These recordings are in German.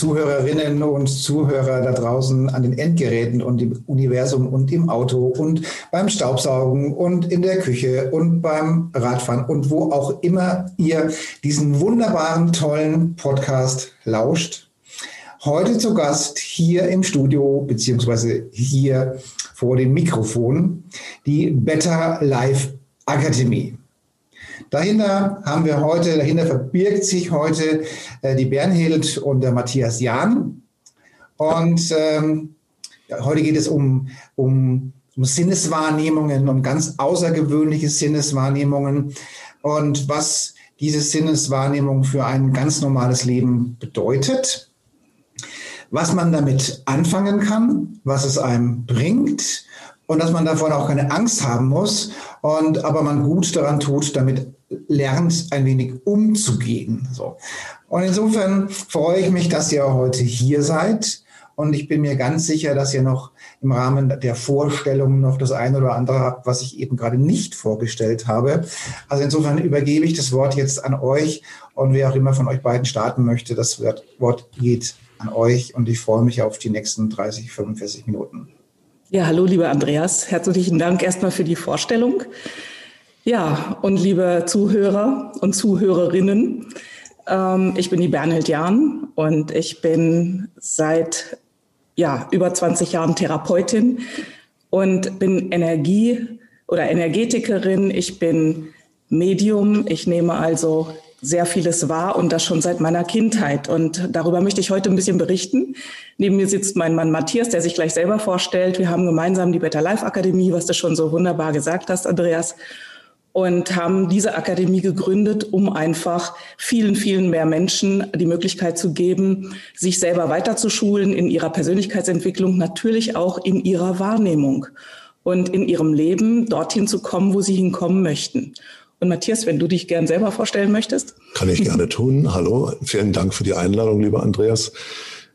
Zuhörerinnen und Zuhörer da draußen an den Endgeräten und im Universum und im Auto und beim Staubsaugen und in der Küche und beim Radfahren und wo auch immer ihr diesen wunderbaren, tollen Podcast lauscht. Heute zu Gast hier im Studio beziehungsweise hier vor dem Mikrofon die Better Life Akademie. Dahinter haben wir heute, dahinter verbirgt sich heute äh, die Bernhild und der Matthias Jahn. Und ähm, heute geht es um, um, um Sinneswahrnehmungen, um ganz außergewöhnliche Sinneswahrnehmungen und was diese Sinneswahrnehmung für ein ganz normales Leben bedeutet, was man damit anfangen kann, was es einem bringt und dass man davon auch keine Angst haben muss und aber man gut daran tut, damit lernt, ein wenig umzugehen. So. Und insofern freue ich mich, dass ihr heute hier seid. Und ich bin mir ganz sicher, dass ihr noch im Rahmen der Vorstellung noch das eine oder andere habt, was ich eben gerade nicht vorgestellt habe. Also insofern übergebe ich das Wort jetzt an euch und wer auch immer von euch beiden starten möchte, das Wort geht an euch und ich freue mich auf die nächsten 30, 45 Minuten. Ja, hallo, lieber Andreas. Herzlichen Dank erstmal für die Vorstellung. Ja, und liebe Zuhörer und Zuhörerinnen, ähm, ich bin die Bernhild Jahn und ich bin seit ja, über 20 Jahren Therapeutin und bin Energie- oder Energetikerin. Ich bin Medium. Ich nehme also sehr vieles wahr und das schon seit meiner Kindheit. Und darüber möchte ich heute ein bisschen berichten. Neben mir sitzt mein Mann Matthias, der sich gleich selber vorstellt. Wir haben gemeinsam die Better Life Akademie, was du schon so wunderbar gesagt hast, Andreas und haben diese Akademie gegründet, um einfach vielen, vielen mehr Menschen die Möglichkeit zu geben, sich selber weiterzuschulen in ihrer Persönlichkeitsentwicklung, natürlich auch in ihrer Wahrnehmung und in ihrem Leben dorthin zu kommen, wo sie hinkommen möchten. Und Matthias, wenn du dich gern selber vorstellen möchtest. Kann ich gerne tun. Hallo, vielen Dank für die Einladung, lieber Andreas.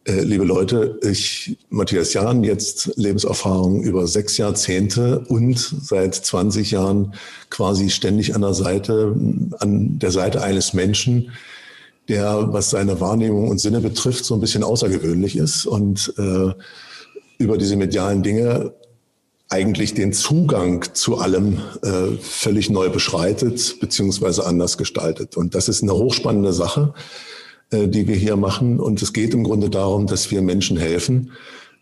Äh, liebe Leute, ich, Matthias Jahn, jetzt Lebenserfahrung über sechs Jahrzehnte und seit 20 Jahren quasi ständig an der Seite, an der Seite eines Menschen, der, was seine Wahrnehmung und Sinne betrifft, so ein bisschen außergewöhnlich ist und äh, über diese medialen Dinge eigentlich den Zugang zu allem äh, völlig neu beschreitet beziehungsweise anders gestaltet. Und das ist eine hochspannende Sache. Äh, die wir hier machen. Und es geht im Grunde darum, dass wir Menschen helfen,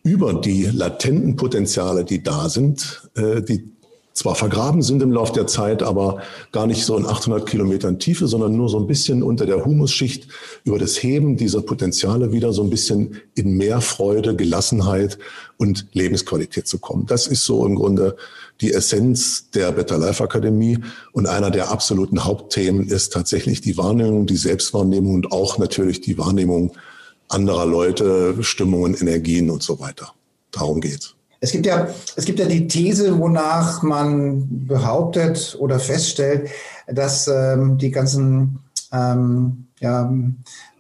über die latenten Potenziale, die da sind, äh, die zwar vergraben sind im Laufe der Zeit, aber gar nicht so in 800 Kilometern Tiefe, sondern nur so ein bisschen unter der Humusschicht über das Heben dieser Potenziale wieder so ein bisschen in mehr Freude, Gelassenheit und Lebensqualität zu kommen. Das ist so im Grunde die Essenz der Better Life Akademie und einer der absoluten Hauptthemen ist tatsächlich die Wahrnehmung, die Selbstwahrnehmung und auch natürlich die Wahrnehmung anderer Leute, Stimmungen, Energien und so weiter. Darum geht's. Es gibt ja, es gibt ja die These, wonach man behauptet oder feststellt, dass ähm, die ganzen ähm, ja,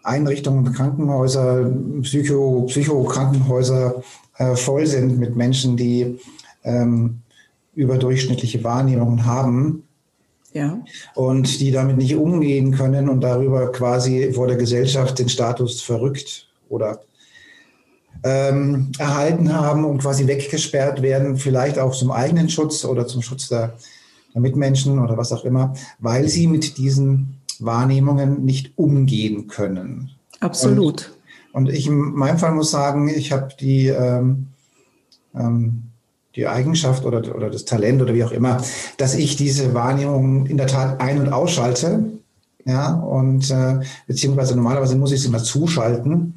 Einrichtungen, Krankenhäuser, Psycho, Psychokrankenhäuser äh, voll sind mit Menschen, die ähm, überdurchschnittliche Wahrnehmungen haben. Ja. Und die damit nicht umgehen können und darüber quasi vor der Gesellschaft den Status verrückt oder ähm, erhalten haben und quasi weggesperrt werden, vielleicht auch zum eigenen Schutz oder zum Schutz der, der Mitmenschen oder was auch immer, weil sie mit diesen Wahrnehmungen nicht umgehen können. Absolut. Und, und ich in meinem Fall muss sagen, ich habe die, ähm, ähm, die Eigenschaft oder, oder das Talent oder wie auch immer, dass ich diese Wahrnehmung in der Tat ein- und ausschalte. Ja, und äh, beziehungsweise normalerweise muss ich sie immer zuschalten.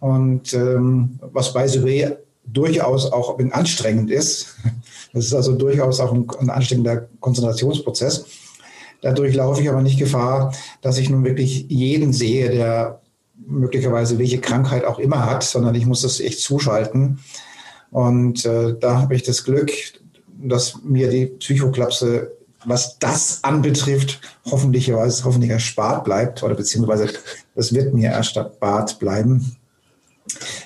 Und ähm, was bei Survey durchaus auch anstrengend ist. Das ist also durchaus auch ein, ein anstrengender Konzentrationsprozess. Dadurch laufe ich aber nicht Gefahr, dass ich nun wirklich jeden sehe, der möglicherweise welche Krankheit auch immer hat, sondern ich muss das echt zuschalten. Und äh, da habe ich das Glück, dass mir die Psychoklapse, was das anbetrifft, hoffentlich, hoffentlich erspart bleibt oder beziehungsweise das wird mir erspart bleiben.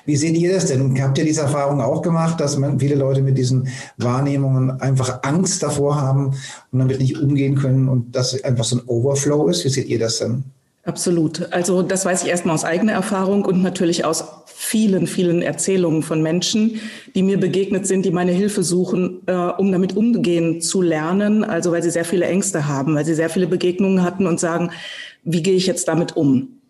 Wie seht ihr das denn? Habt ihr diese Erfahrung auch gemacht, dass man viele Leute mit diesen Wahrnehmungen einfach Angst davor haben und damit nicht umgehen können und dass einfach so ein Overflow ist? Wie seht ihr das denn? Absolut. Also das weiß ich erstmal aus eigener Erfahrung und natürlich aus vielen, vielen Erzählungen von Menschen, die mir begegnet sind, die meine Hilfe suchen, äh, um damit umgehen zu lernen. Also weil sie sehr viele Ängste haben, weil sie sehr viele Begegnungen hatten und sagen, wie gehe ich jetzt damit um?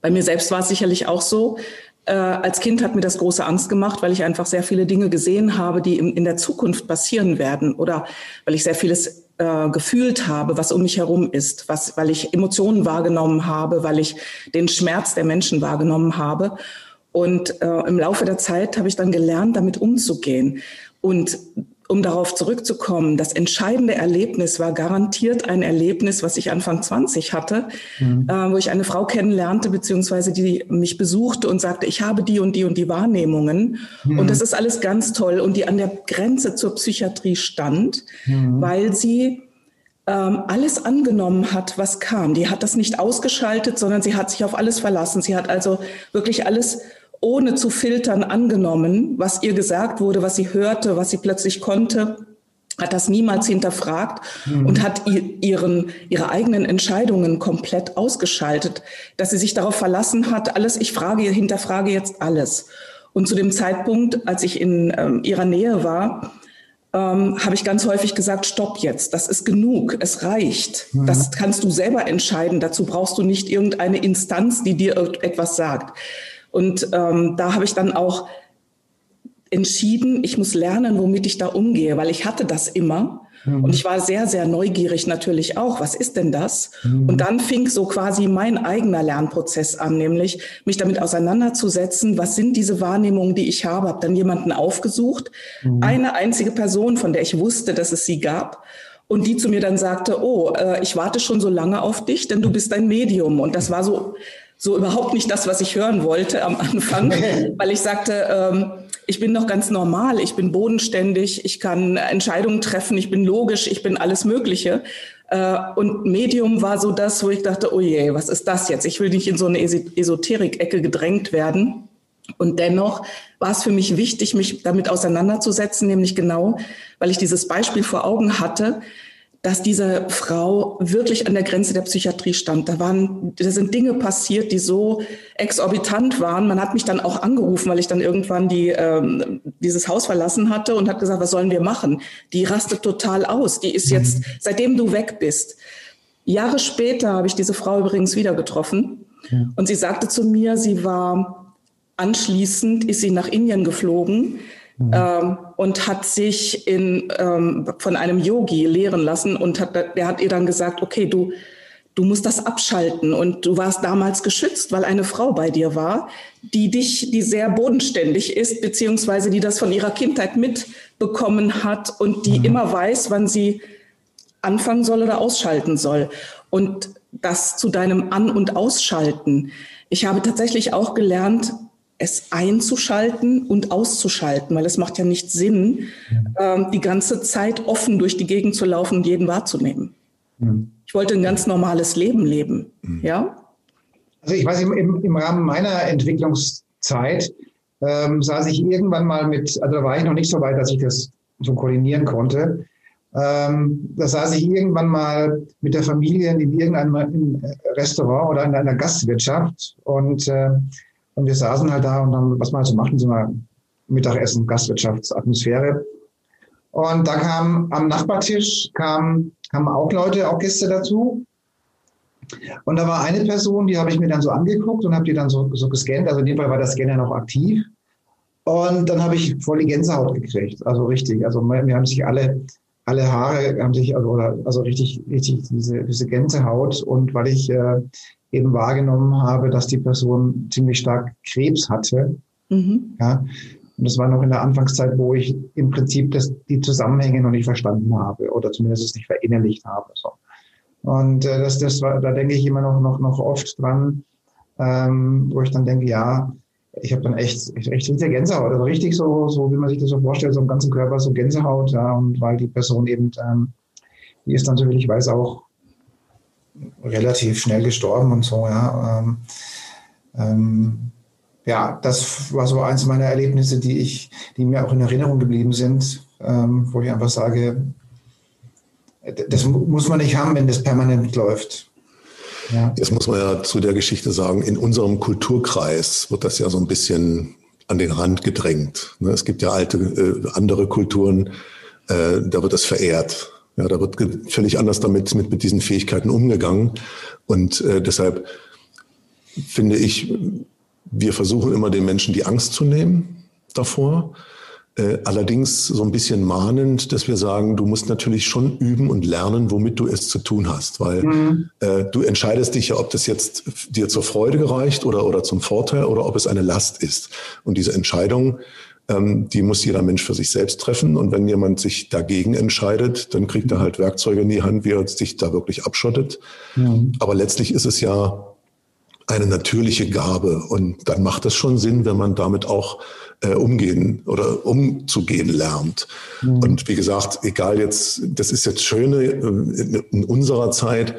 Bei mir selbst war es sicherlich auch so. Äh, als Kind hat mir das große Angst gemacht, weil ich einfach sehr viele Dinge gesehen habe, die in, in der Zukunft passieren werden oder weil ich sehr vieles äh, gefühlt habe, was um mich herum ist, was, weil ich Emotionen wahrgenommen habe, weil ich den Schmerz der Menschen wahrgenommen habe. Und äh, im Laufe der Zeit habe ich dann gelernt, damit umzugehen. Und um darauf zurückzukommen, das entscheidende Erlebnis war garantiert ein Erlebnis, was ich Anfang 20 hatte, mhm. äh, wo ich eine Frau kennenlernte, beziehungsweise die mich besuchte und sagte, ich habe die und die und die Wahrnehmungen. Mhm. Und das ist alles ganz toll. Und die an der Grenze zur Psychiatrie stand, mhm. weil sie ähm, alles angenommen hat, was kam. Die hat das nicht ausgeschaltet, sondern sie hat sich auf alles verlassen. Sie hat also wirklich alles ohne zu filtern angenommen, was ihr gesagt wurde, was sie hörte, was sie plötzlich konnte, hat das niemals hinterfragt mhm. und hat ihren, ihre eigenen Entscheidungen komplett ausgeschaltet, dass sie sich darauf verlassen hat, alles, ich frage, hinterfrage jetzt alles. Und zu dem Zeitpunkt, als ich in ähm, ihrer Nähe war, ähm, habe ich ganz häufig gesagt, stopp jetzt, das ist genug, es reicht. Mhm. Das kannst du selber entscheiden, dazu brauchst du nicht irgendeine Instanz, die dir etwas sagt. Und ähm, da habe ich dann auch entschieden, ich muss lernen, womit ich da umgehe, weil ich hatte das immer. Mhm. Und ich war sehr, sehr neugierig natürlich auch. Was ist denn das? Mhm. Und dann fing so quasi mein eigener Lernprozess an, nämlich mich damit auseinanderzusetzen, was sind diese Wahrnehmungen, die ich habe. Habe dann jemanden aufgesucht, mhm. eine einzige Person, von der ich wusste, dass es sie gab. Und die zu mir dann sagte, oh, äh, ich warte schon so lange auf dich, denn du bist ein Medium. Und das war so so überhaupt nicht das, was ich hören wollte am Anfang, weil ich sagte, ähm, ich bin noch ganz normal, ich bin bodenständig, ich kann Entscheidungen treffen, ich bin logisch, ich bin alles Mögliche. Äh, und Medium war so das, wo ich dachte, oh je, was ist das jetzt? Ich will nicht in so eine Esoterik-Ecke gedrängt werden. Und dennoch war es für mich wichtig, mich damit auseinanderzusetzen, nämlich genau, weil ich dieses Beispiel vor Augen hatte, dass diese Frau wirklich an der Grenze der Psychiatrie stand. Da waren, da sind Dinge passiert, die so exorbitant waren. Man hat mich dann auch angerufen, weil ich dann irgendwann die, ähm, dieses Haus verlassen hatte und hat gesagt, was sollen wir machen? Die rastet total aus. Die ist jetzt, mhm. seitdem du weg bist. Jahre später habe ich diese Frau übrigens wieder getroffen. Ja. Und sie sagte zu mir, sie war anschließend, ist sie nach Indien geflogen Mhm. Ähm, und hat sich in, ähm, von einem Yogi lehren lassen und hat, der hat ihr dann gesagt, okay, du, du musst das abschalten und du warst damals geschützt, weil eine Frau bei dir war, die dich, die sehr bodenständig ist, beziehungsweise die das von ihrer Kindheit mitbekommen hat und die mhm. immer weiß, wann sie anfangen soll oder ausschalten soll. Und das zu deinem An- und Ausschalten. Ich habe tatsächlich auch gelernt, es einzuschalten und auszuschalten, weil es macht ja nicht Sinn, mhm. die ganze Zeit offen durch die Gegend zu laufen und jeden wahrzunehmen. Mhm. Ich wollte ein ganz normales Leben leben, mhm. ja. Also ich weiß, im, im Rahmen meiner Entwicklungszeit ähm, saß ich irgendwann mal mit, also da war ich noch nicht so weit, dass ich das so koordinieren konnte. Ähm, da saß ich irgendwann mal mit der Familie in irgendeinem Restaurant oder in einer Gastwirtschaft und äh, und wir saßen halt da und dann, was man halt so macht, so einer Mittagessen, Gastwirtschaftsatmosphäre. Und da kam am Nachbartisch kam, auch Leute, auch Gäste dazu. Und da war eine Person, die habe ich mir dann so angeguckt und habe die dann so, so gescannt. Also in dem Fall war der Scanner noch aktiv. Und dann habe ich voll die Gänsehaut gekriegt. Also richtig. Also wir haben sich alle, alle Haare haben sich, also, also richtig, richtig diese, diese Gänsehaut. Und weil ich äh, eben wahrgenommen habe, dass die Person ziemlich stark Krebs hatte. Mhm. Ja. Und das war noch in der Anfangszeit, wo ich im Prinzip das, die Zusammenhänge noch nicht verstanden habe oder zumindest es nicht verinnerlicht habe. So. Und äh, das, das war, da denke ich immer noch, noch, noch oft dran, ähm, wo ich dann denke, ja, ich habe dann echt, echt richtig Gänsehaut, also richtig so, so wie man sich das so vorstellt, so im ganzen Körper so Gänsehaut, ja, und weil die Person eben, ähm, die ist dann, so wie ich weiß, auch relativ schnell gestorben und so, ja. Ähm, ähm, ja, das war so eins meiner Erlebnisse, die ich, die mir auch in Erinnerung geblieben sind, ähm, wo ich einfach sage, das muss man nicht haben, wenn das permanent läuft. Ja. Jetzt muss man ja zu der Geschichte sagen, in unserem Kulturkreis wird das ja so ein bisschen an den Rand gedrängt. Ne? Es gibt ja alte, äh, andere Kulturen, äh, da wird das verehrt. Ja, da wird völlig anders damit mit, mit diesen Fähigkeiten umgegangen. Und äh, deshalb finde ich, wir versuchen immer den Menschen die Angst zu nehmen davor. Äh, allerdings so ein bisschen mahnend, dass wir sagen, du musst natürlich schon üben und lernen, womit du es zu tun hast, weil mhm. äh, du entscheidest dich ja, ob das jetzt dir zur Freude gereicht oder, oder zum Vorteil oder ob es eine Last ist. Und diese Entscheidung, ähm, die muss jeder Mensch für sich selbst treffen. Und wenn jemand sich dagegen entscheidet, dann kriegt er halt Werkzeuge in die Hand, wie er sich da wirklich abschottet. Mhm. Aber letztlich ist es ja eine natürliche Gabe. Und dann macht es schon Sinn, wenn man damit auch äh, umgehen oder umzugehen lernt. Mhm. Und wie gesagt, egal jetzt, das ist jetzt Schöne äh, in, in unserer Zeit.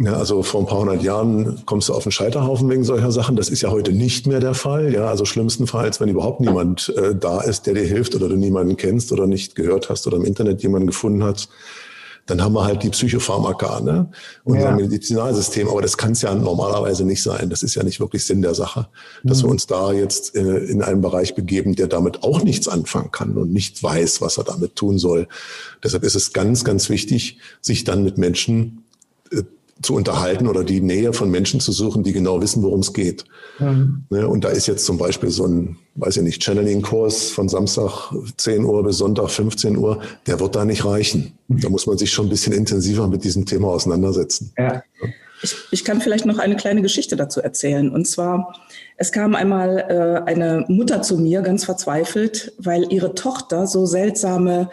Ja, also vor ein paar hundert Jahren kommst du auf den Scheiterhaufen wegen solcher Sachen. Das ist ja heute nicht mehr der Fall. Ja, also schlimmstenfalls, wenn überhaupt niemand äh, da ist, der dir hilft oder du niemanden kennst oder nicht gehört hast oder im Internet jemanden gefunden hast, dann haben wir halt die Psychopharmaka, ne? unser ja. Medizinalsystem. Aber das kann es ja normalerweise nicht sein. Das ist ja nicht wirklich Sinn der Sache, dass mhm. wir uns da jetzt äh, in einen Bereich begeben, der damit auch nichts anfangen kann und nicht weiß, was er damit tun soll. Deshalb ist es ganz, ganz wichtig, sich dann mit Menschen äh, zu unterhalten oder die Nähe von Menschen zu suchen, die genau wissen, worum es geht. Mhm. Ne, und da ist jetzt zum Beispiel so ein, weiß ich nicht, Channeling-Kurs von Samstag 10 Uhr bis Sonntag 15 Uhr, der wird da nicht reichen. Mhm. Da muss man sich schon ein bisschen intensiver mit diesem Thema auseinandersetzen. Ja. Ich, ich kann vielleicht noch eine kleine Geschichte dazu erzählen. Und zwar, es kam einmal äh, eine Mutter zu mir, ganz verzweifelt, weil ihre Tochter so seltsame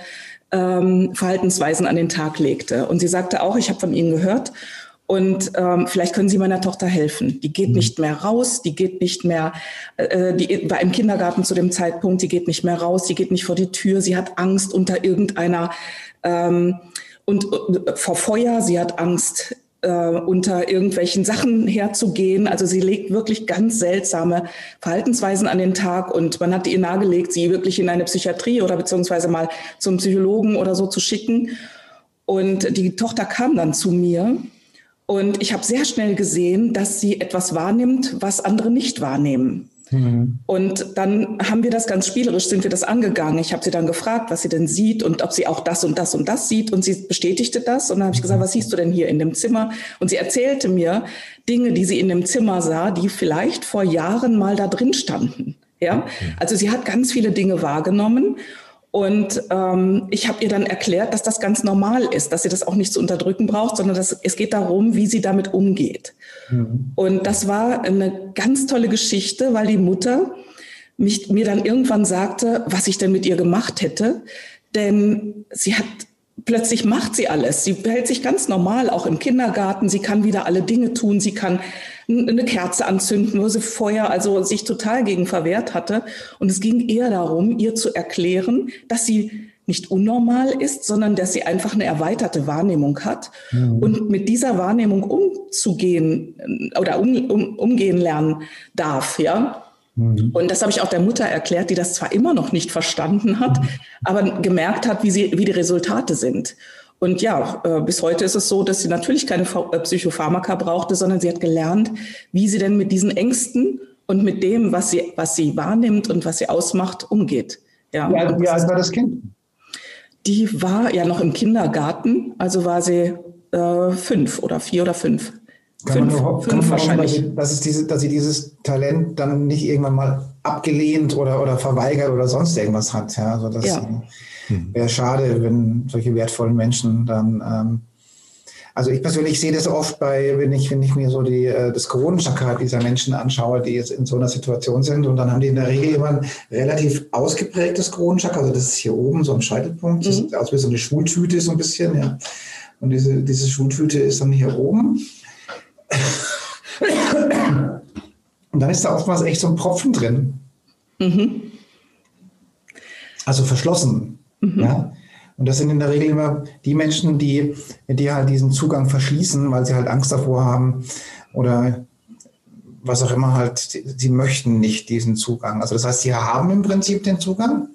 ähm, Verhaltensweisen an den Tag legte. Und sie sagte auch, ich habe von Ihnen gehört und ähm, vielleicht können Sie meiner Tochter helfen. Die geht mhm. nicht mehr raus, die geht nicht mehr, äh, die war im Kindergarten zu dem Zeitpunkt, die geht nicht mehr raus, die geht nicht vor die Tür, sie hat Angst unter irgendeiner ähm, und äh, vor Feuer, sie hat Angst äh, unter irgendwelchen Sachen herzugehen. Also sie legt wirklich ganz seltsame Verhaltensweisen an den Tag und man hat ihr nahegelegt, sie wirklich in eine Psychiatrie oder beziehungsweise mal zum Psychologen oder so zu schicken. Und die Tochter kam dann zu mir und ich habe sehr schnell gesehen, dass sie etwas wahrnimmt, was andere nicht wahrnehmen. Mhm. Und dann haben wir das ganz spielerisch, sind wir das angegangen. Ich habe sie dann gefragt, was sie denn sieht und ob sie auch das und das und das sieht. Und sie bestätigte das. Und dann habe ich gesagt, was siehst du denn hier in dem Zimmer? Und sie erzählte mir Dinge, die sie in dem Zimmer sah, die vielleicht vor Jahren mal da drin standen. Ja, also sie hat ganz viele Dinge wahrgenommen und ähm, ich habe ihr dann erklärt, dass das ganz normal ist, dass sie das auch nicht zu unterdrücken braucht, sondern dass es geht darum, wie sie damit umgeht. Mhm. Und das war eine ganz tolle Geschichte, weil die Mutter mich, mir dann irgendwann sagte, was ich denn mit ihr gemacht hätte. Denn sie hat plötzlich macht sie alles. Sie hält sich ganz normal, auch im Kindergarten. Sie kann wieder alle Dinge tun. Sie kann eine Kerze anzünden, wo sie vorher also sich total gegen verwehrt hatte. Und es ging eher darum, ihr zu erklären, dass sie nicht unnormal ist, sondern dass sie einfach eine erweiterte Wahrnehmung hat mhm. und mit dieser Wahrnehmung umzugehen äh, oder um, um, umgehen lernen darf, ja. Mhm. Und das habe ich auch der Mutter erklärt, die das zwar immer noch nicht verstanden hat, mhm. aber gemerkt hat, wie, sie, wie die Resultate sind. Und ja, äh, bis heute ist es so, dass sie natürlich keine äh, Psychopharmaka brauchte, sondern sie hat gelernt, wie sie denn mit diesen Ängsten und mit dem, was sie, was sie wahrnimmt und was sie ausmacht, umgeht. Ja, wie alt, wie alt war das Kind? Die war ja noch im Kindergarten, also war sie äh, fünf oder vier oder fünf. Kann fünf, man, fünf wahrscheinlich. Hoffen, dass, diese, dass sie dieses Talent dann nicht irgendwann mal abgelehnt oder, oder verweigert oder sonst irgendwas hat. Ja, also das, ja. Hm. Wäre schade, wenn solche wertvollen Menschen dann. Ähm, also ich persönlich sehe das oft bei, wenn ich, wenn ich mir so die, äh, das Kronenchakra dieser Menschen anschaue, die jetzt in so einer Situation sind und dann haben die in der Regel immer ein relativ ausgeprägtes Kronenchakra, also das ist hier oben so ein Scheitelpunkt, das mhm. sieht aus wie so eine Schultüte so ein bisschen, ja. Und diese, diese Schultüte ist dann hier oben. Und dann ist da oftmals echt so ein Propfen drin. Mhm. Also verschlossen. Mhm. Ja? Und das sind in der Regel immer die Menschen, die, die halt diesen Zugang verschließen, weil sie halt Angst davor haben oder was auch immer halt, sie möchten nicht diesen Zugang. Also das heißt, sie haben im Prinzip den Zugang,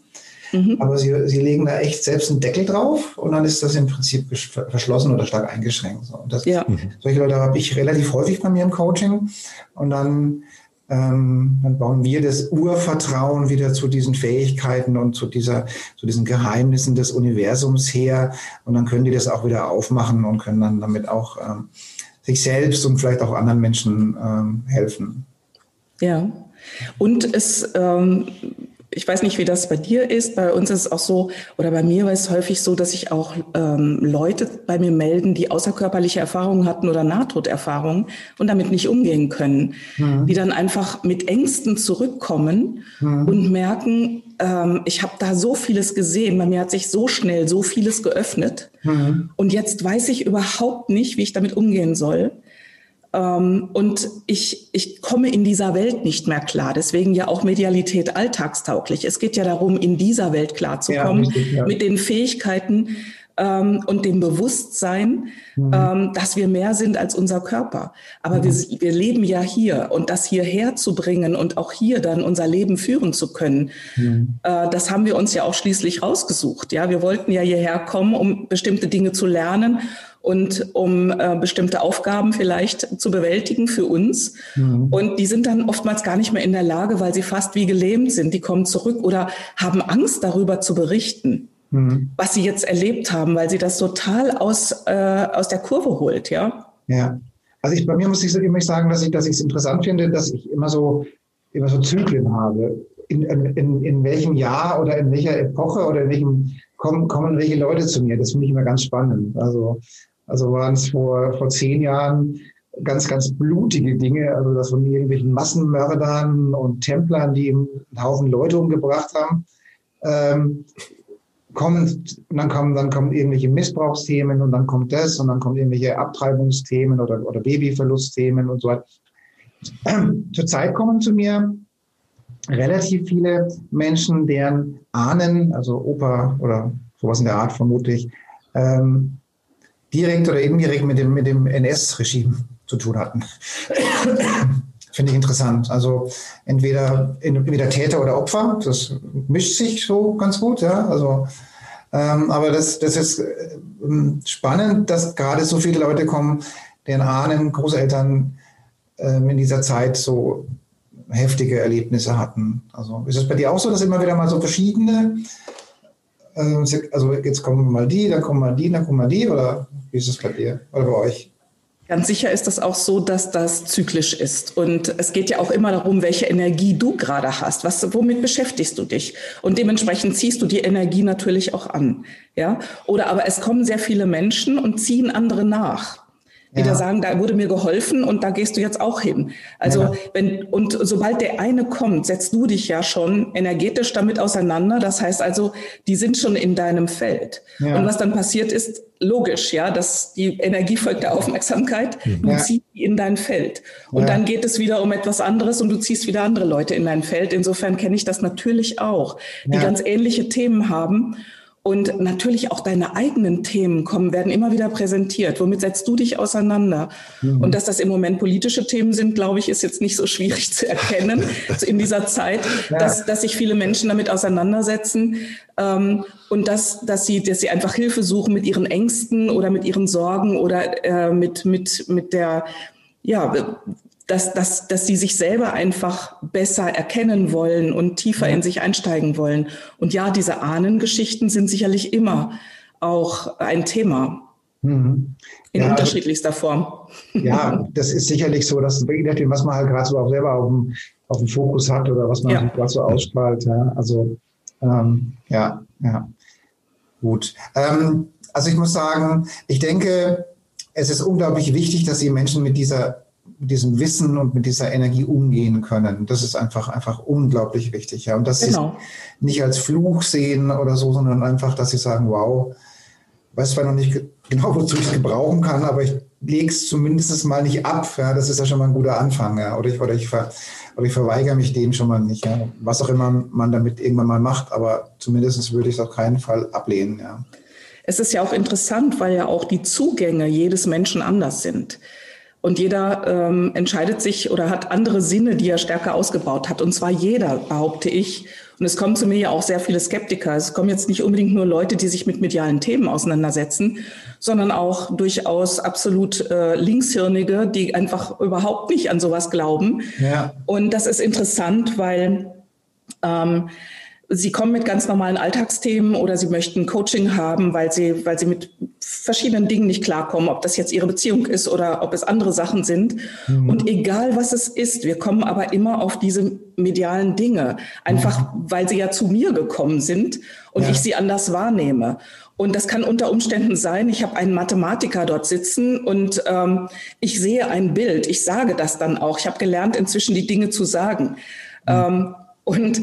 mhm. aber sie, sie legen da echt selbst einen Deckel drauf und dann ist das im Prinzip verschlossen oder stark eingeschränkt. So, und das, ja. Solche Leute habe ich relativ häufig bei mir im Coaching und dann ähm, dann bauen wir das Urvertrauen wieder zu diesen Fähigkeiten und zu dieser, zu diesen Geheimnissen des Universums her. Und dann können die das auch wieder aufmachen und können dann damit auch ähm, sich selbst und vielleicht auch anderen Menschen ähm, helfen. Ja. Und es ähm, ich weiß nicht, wie das bei dir ist. Bei uns ist es auch so, oder bei mir war es häufig so, dass sich auch ähm, Leute bei mir melden, die außerkörperliche Erfahrungen hatten oder Nahtoderfahrungen und damit nicht umgehen können. Mhm. Die dann einfach mit Ängsten zurückkommen mhm. und merken, ähm, ich habe da so vieles gesehen, bei mir hat sich so schnell so vieles geöffnet. Mhm. Und jetzt weiß ich überhaupt nicht, wie ich damit umgehen soll. Ähm, und ich, ich komme in dieser Welt nicht mehr klar. Deswegen ja auch Medialität alltagstauglich. Es geht ja darum, in dieser Welt klarzukommen, ja, ja. mit den Fähigkeiten ähm, und dem Bewusstsein, mhm. ähm, dass wir mehr sind als unser Körper. Aber mhm. wir, wir leben ja hier und das hierher zu bringen und auch hier dann unser Leben führen zu können, mhm. äh, das haben wir uns ja auch schließlich rausgesucht. Ja, wir wollten ja hierher kommen, um bestimmte Dinge zu lernen und um äh, bestimmte Aufgaben vielleicht zu bewältigen für uns. Mhm. Und die sind dann oftmals gar nicht mehr in der Lage, weil sie fast wie gelähmt sind. Die kommen zurück oder haben Angst darüber zu berichten, mhm. was sie jetzt erlebt haben, weil sie das total aus, äh, aus der Kurve holt, ja. Ja. Also ich, bei mir muss ich immer sagen, dass ich, dass ich es interessant finde, dass ich immer so, immer so Zyklen habe. In, in, in welchem Jahr oder in welcher Epoche oder in welchem kommen, kommen welche Leute zu mir. Das finde ich immer ganz spannend. Also also waren es vor, vor zehn Jahren ganz, ganz blutige Dinge, also das von irgendwelchen Massenmördern und Templern, die einen Haufen Leute umgebracht haben. Ähm, kommen, und dann kommen, dann kommen irgendwelche Missbrauchsthemen und dann kommt das und dann kommen irgendwelche Abtreibungsthemen oder, oder Babyverlustthemen und so weiter. Zurzeit kommen zu mir relativ viele Menschen, deren Ahnen, also Opa oder sowas in der Art vermutlich, ähm, direkt oder indirekt mit dem, mit dem NS-Regime zu tun hatten. Finde ich interessant. Also entweder, entweder Täter oder Opfer, das mischt sich so ganz gut, ja. Also, ähm, aber das, das ist ähm, spannend, dass gerade so viele Leute kommen, deren Ahnen, Großeltern ähm, in dieser Zeit so heftige Erlebnisse hatten. Also ist es bei dir auch so, dass immer wieder mal so verschiedene also jetzt kommen mal die, dann kommen mal die, dann kommen mal die oder wie ist es bei dir oder bei euch? Ganz sicher ist das auch so, dass das zyklisch ist. Und es geht ja auch immer darum, welche Energie du gerade hast. Was, womit beschäftigst du dich? Und dementsprechend ziehst du die Energie natürlich auch an. Ja? Oder aber es kommen sehr viele Menschen und ziehen andere nach ja. sagen, da wurde mir geholfen und da gehst du jetzt auch hin. Also ja. wenn und sobald der eine kommt, setzt du dich ja schon energetisch damit auseinander. Das heißt also, die sind schon in deinem Feld. Ja. Und was dann passiert ist, logisch, ja, dass die Energie folgt der Aufmerksamkeit, du ziehst die in dein Feld. Und dann geht es wieder um etwas anderes und du ziehst wieder andere Leute in dein Feld. Insofern kenne ich das natürlich auch, die ganz ähnliche Themen haben. Und natürlich auch deine eigenen Themen kommen, werden immer wieder präsentiert. Womit setzt du dich auseinander? Mhm. Und dass das im Moment politische Themen sind, glaube ich, ist jetzt nicht so schwierig zu erkennen in dieser Zeit, ja. dass, dass sich viele Menschen damit auseinandersetzen ähm, und dass, dass, sie, dass sie einfach Hilfe suchen mit ihren Ängsten oder mit ihren Sorgen oder äh, mit, mit, mit der, ja, dass, dass, dass sie sich selber einfach besser erkennen wollen und tiefer in sich einsteigen wollen. Und ja, diese Ahnengeschichten sind sicherlich immer auch ein Thema. Mhm. In ja, unterschiedlichster Form. Ja, das ist sicherlich so, dass je nachdem, was man halt gerade so auch selber auf dem, auf dem Fokus hat oder was man ja. gerade so ausstrahlt. Ja. Also ähm, ja, ja. Gut. Ähm, also ich muss sagen, ich denke, es ist unglaublich wichtig, dass die Menschen mit dieser mit diesem Wissen und mit dieser Energie umgehen können. Das ist einfach, einfach unglaublich wichtig. Ja. Und dass genau. sie nicht als Fluch sehen oder so, sondern einfach, dass sie sagen, wow, weiß zwar noch nicht genau, wozu ich es gebrauchen kann, aber ich lege es zumindest mal nicht ab. Ja. Das ist ja schon mal ein guter Anfang. Ja. Oder ich, oder ich, ver, aber ich verweigere mich dem schon mal nicht. Ja. Was auch immer man damit irgendwann mal macht, aber zumindest würde ich es auf keinen Fall ablehnen. Ja. Es ist ja auch interessant, weil ja auch die Zugänge jedes Menschen anders sind. Und jeder ähm, entscheidet sich oder hat andere Sinne, die er stärker ausgebaut hat. Und zwar jeder, behaupte ich. Und es kommen zu mir ja auch sehr viele Skeptiker. Es kommen jetzt nicht unbedingt nur Leute, die sich mit medialen Themen auseinandersetzen, sondern auch durchaus absolut äh, Linkshirnige, die einfach überhaupt nicht an sowas glauben. Ja. Und das ist interessant, weil ähm, Sie kommen mit ganz normalen Alltagsthemen oder Sie möchten Coaching haben, weil Sie, weil Sie mit verschiedenen Dingen nicht klarkommen, ob das jetzt Ihre Beziehung ist oder ob es andere Sachen sind. Mhm. Und egal was es ist, wir kommen aber immer auf diese medialen Dinge, einfach ja. weil Sie ja zu mir gekommen sind und ja. ich sie anders wahrnehme. Und das kann unter Umständen sein, ich habe einen Mathematiker dort sitzen und ähm, ich sehe ein Bild. Ich sage das dann auch. Ich habe gelernt, inzwischen die Dinge zu sagen. Mhm. Ähm, und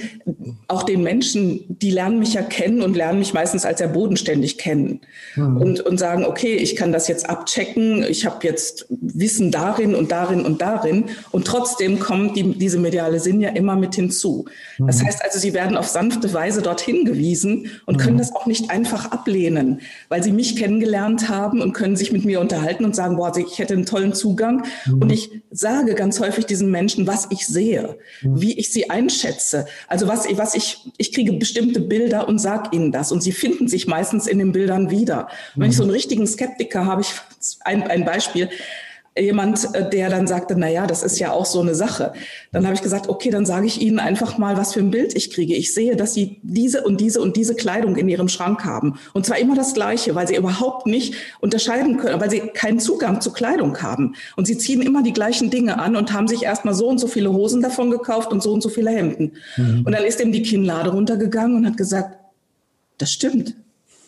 auch den Menschen, die lernen mich ja kennen und lernen mich meistens als sehr bodenständig kennen mhm. und, und sagen, okay, ich kann das jetzt abchecken, ich habe jetzt Wissen darin und darin und darin. Und trotzdem kommt die, diese mediale Sinn ja immer mit hinzu. Mhm. Das heißt also, sie werden auf sanfte Weise dorthin gewiesen und mhm. können das auch nicht einfach ablehnen, weil sie mich kennengelernt haben und können sich mit mir unterhalten und sagen, boah, ich hätte einen tollen Zugang. Mhm. Und ich sage ganz häufig diesen Menschen, was ich sehe, mhm. wie ich sie einschätze Erlebnisse. Also was, was ich, ich kriege bestimmte Bilder und sage ihnen das und sie finden sich meistens in den Bildern wieder. Und wenn ich so einen richtigen Skeptiker habe, ich ein, ein Beispiel, jemand, äh, der dann sagte, na ja, das ist ja auch so eine Sache. Dann habe ich gesagt, okay, dann sage ich Ihnen einfach mal, was für ein Bild ich kriege. Ich sehe, dass Sie diese und diese und diese Kleidung in Ihrem Schrank haben. Und zwar immer das Gleiche, weil Sie überhaupt nicht unterscheiden können, weil Sie keinen Zugang zu Kleidung haben. Und Sie ziehen immer die gleichen Dinge an und haben sich erstmal so und so viele Hosen davon gekauft und so und so viele Hemden. Mhm. Und dann ist ihm die Kinnlade runtergegangen und hat gesagt, das stimmt.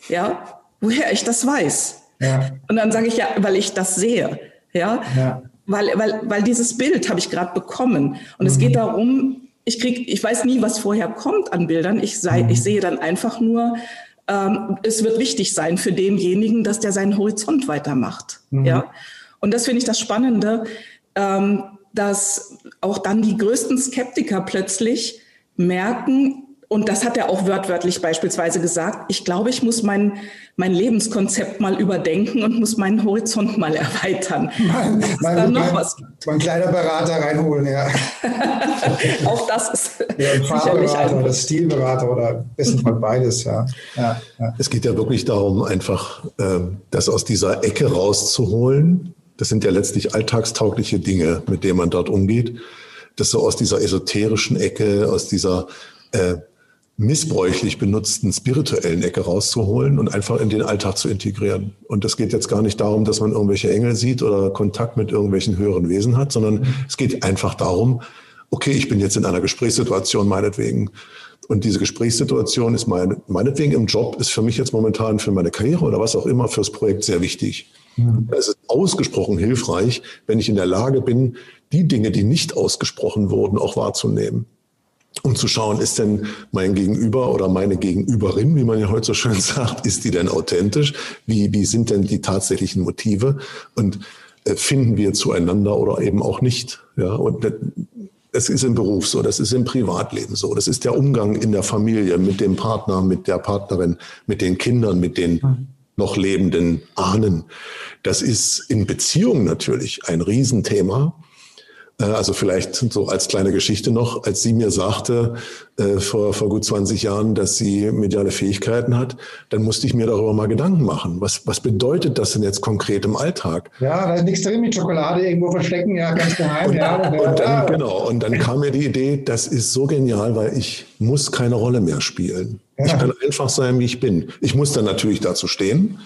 Ja, woher ich das weiß. Ja. Und dann sage ich ja, weil ich das sehe. Ja, ja. Weil, weil, weil dieses Bild habe ich gerade bekommen. Und mhm. es geht darum, ich krieg, ich weiß nie, was vorher kommt an Bildern. Ich, sei, mhm. ich sehe dann einfach nur, ähm, es wird wichtig sein für denjenigen, dass der seinen Horizont weitermacht. Mhm. Ja. Und das finde ich das Spannende, ähm, dass auch dann die größten Skeptiker plötzlich merken, und das hat er auch wörtlich beispielsweise gesagt, ich glaube, ich muss mein, mein Lebenskonzept mal überdenken und muss meinen Horizont mal erweitern. Mein, mein, dann noch mein, was mein kleiner Berater reinholen, ja. auch das ist ja, ein Fahrberater oder Stilberater oder bestenfalls beides, ja. Ja, ja. Es geht ja wirklich darum, einfach äh, das aus dieser Ecke rauszuholen. Das sind ja letztlich alltagstaugliche Dinge, mit denen man dort umgeht. Das so aus dieser esoterischen Ecke, aus dieser äh, missbräuchlich benutzten spirituellen Ecke rauszuholen und einfach in den Alltag zu integrieren. Und das geht jetzt gar nicht darum, dass man irgendwelche Engel sieht oder Kontakt mit irgendwelchen höheren Wesen hat, sondern es geht einfach darum, okay, ich bin jetzt in einer Gesprächssituation meinetwegen. Und diese Gesprächssituation ist meine, meinetwegen im Job, ist für mich jetzt momentan für meine Karriere oder was auch immer fürs Projekt sehr wichtig. Es ist ausgesprochen hilfreich, wenn ich in der Lage bin, die Dinge, die nicht ausgesprochen wurden, auch wahrzunehmen um zu schauen, ist denn mein Gegenüber oder meine Gegenüberin, wie man ja heute so schön sagt, ist die denn authentisch? Wie, wie sind denn die tatsächlichen Motive? Und äh, finden wir zueinander oder eben auch nicht? Ja, und es ist im Beruf so, das ist im Privatleben so, das ist der Umgang in der Familie mit dem Partner, mit der Partnerin, mit den Kindern, mit den mhm. noch lebenden Ahnen. Das ist in Beziehungen natürlich ein Riesenthema. Äh, also vielleicht so als kleine Geschichte noch, als sie mir sagte äh, vor, vor gut 20 Jahren, dass sie mediale Fähigkeiten hat, dann musste ich mir darüber mal Gedanken machen. Was, was bedeutet das denn jetzt konkret im Alltag? Ja, da ist nichts drin mit Schokolade irgendwo verstecken, ja, ganz geheim. und, ja, und dann, genau, und dann kam mir die Idee, das ist so genial, weil ich muss keine Rolle mehr spielen. Ja. Ich kann einfach sein, wie ich bin. Ich muss dann natürlich dazu stehen,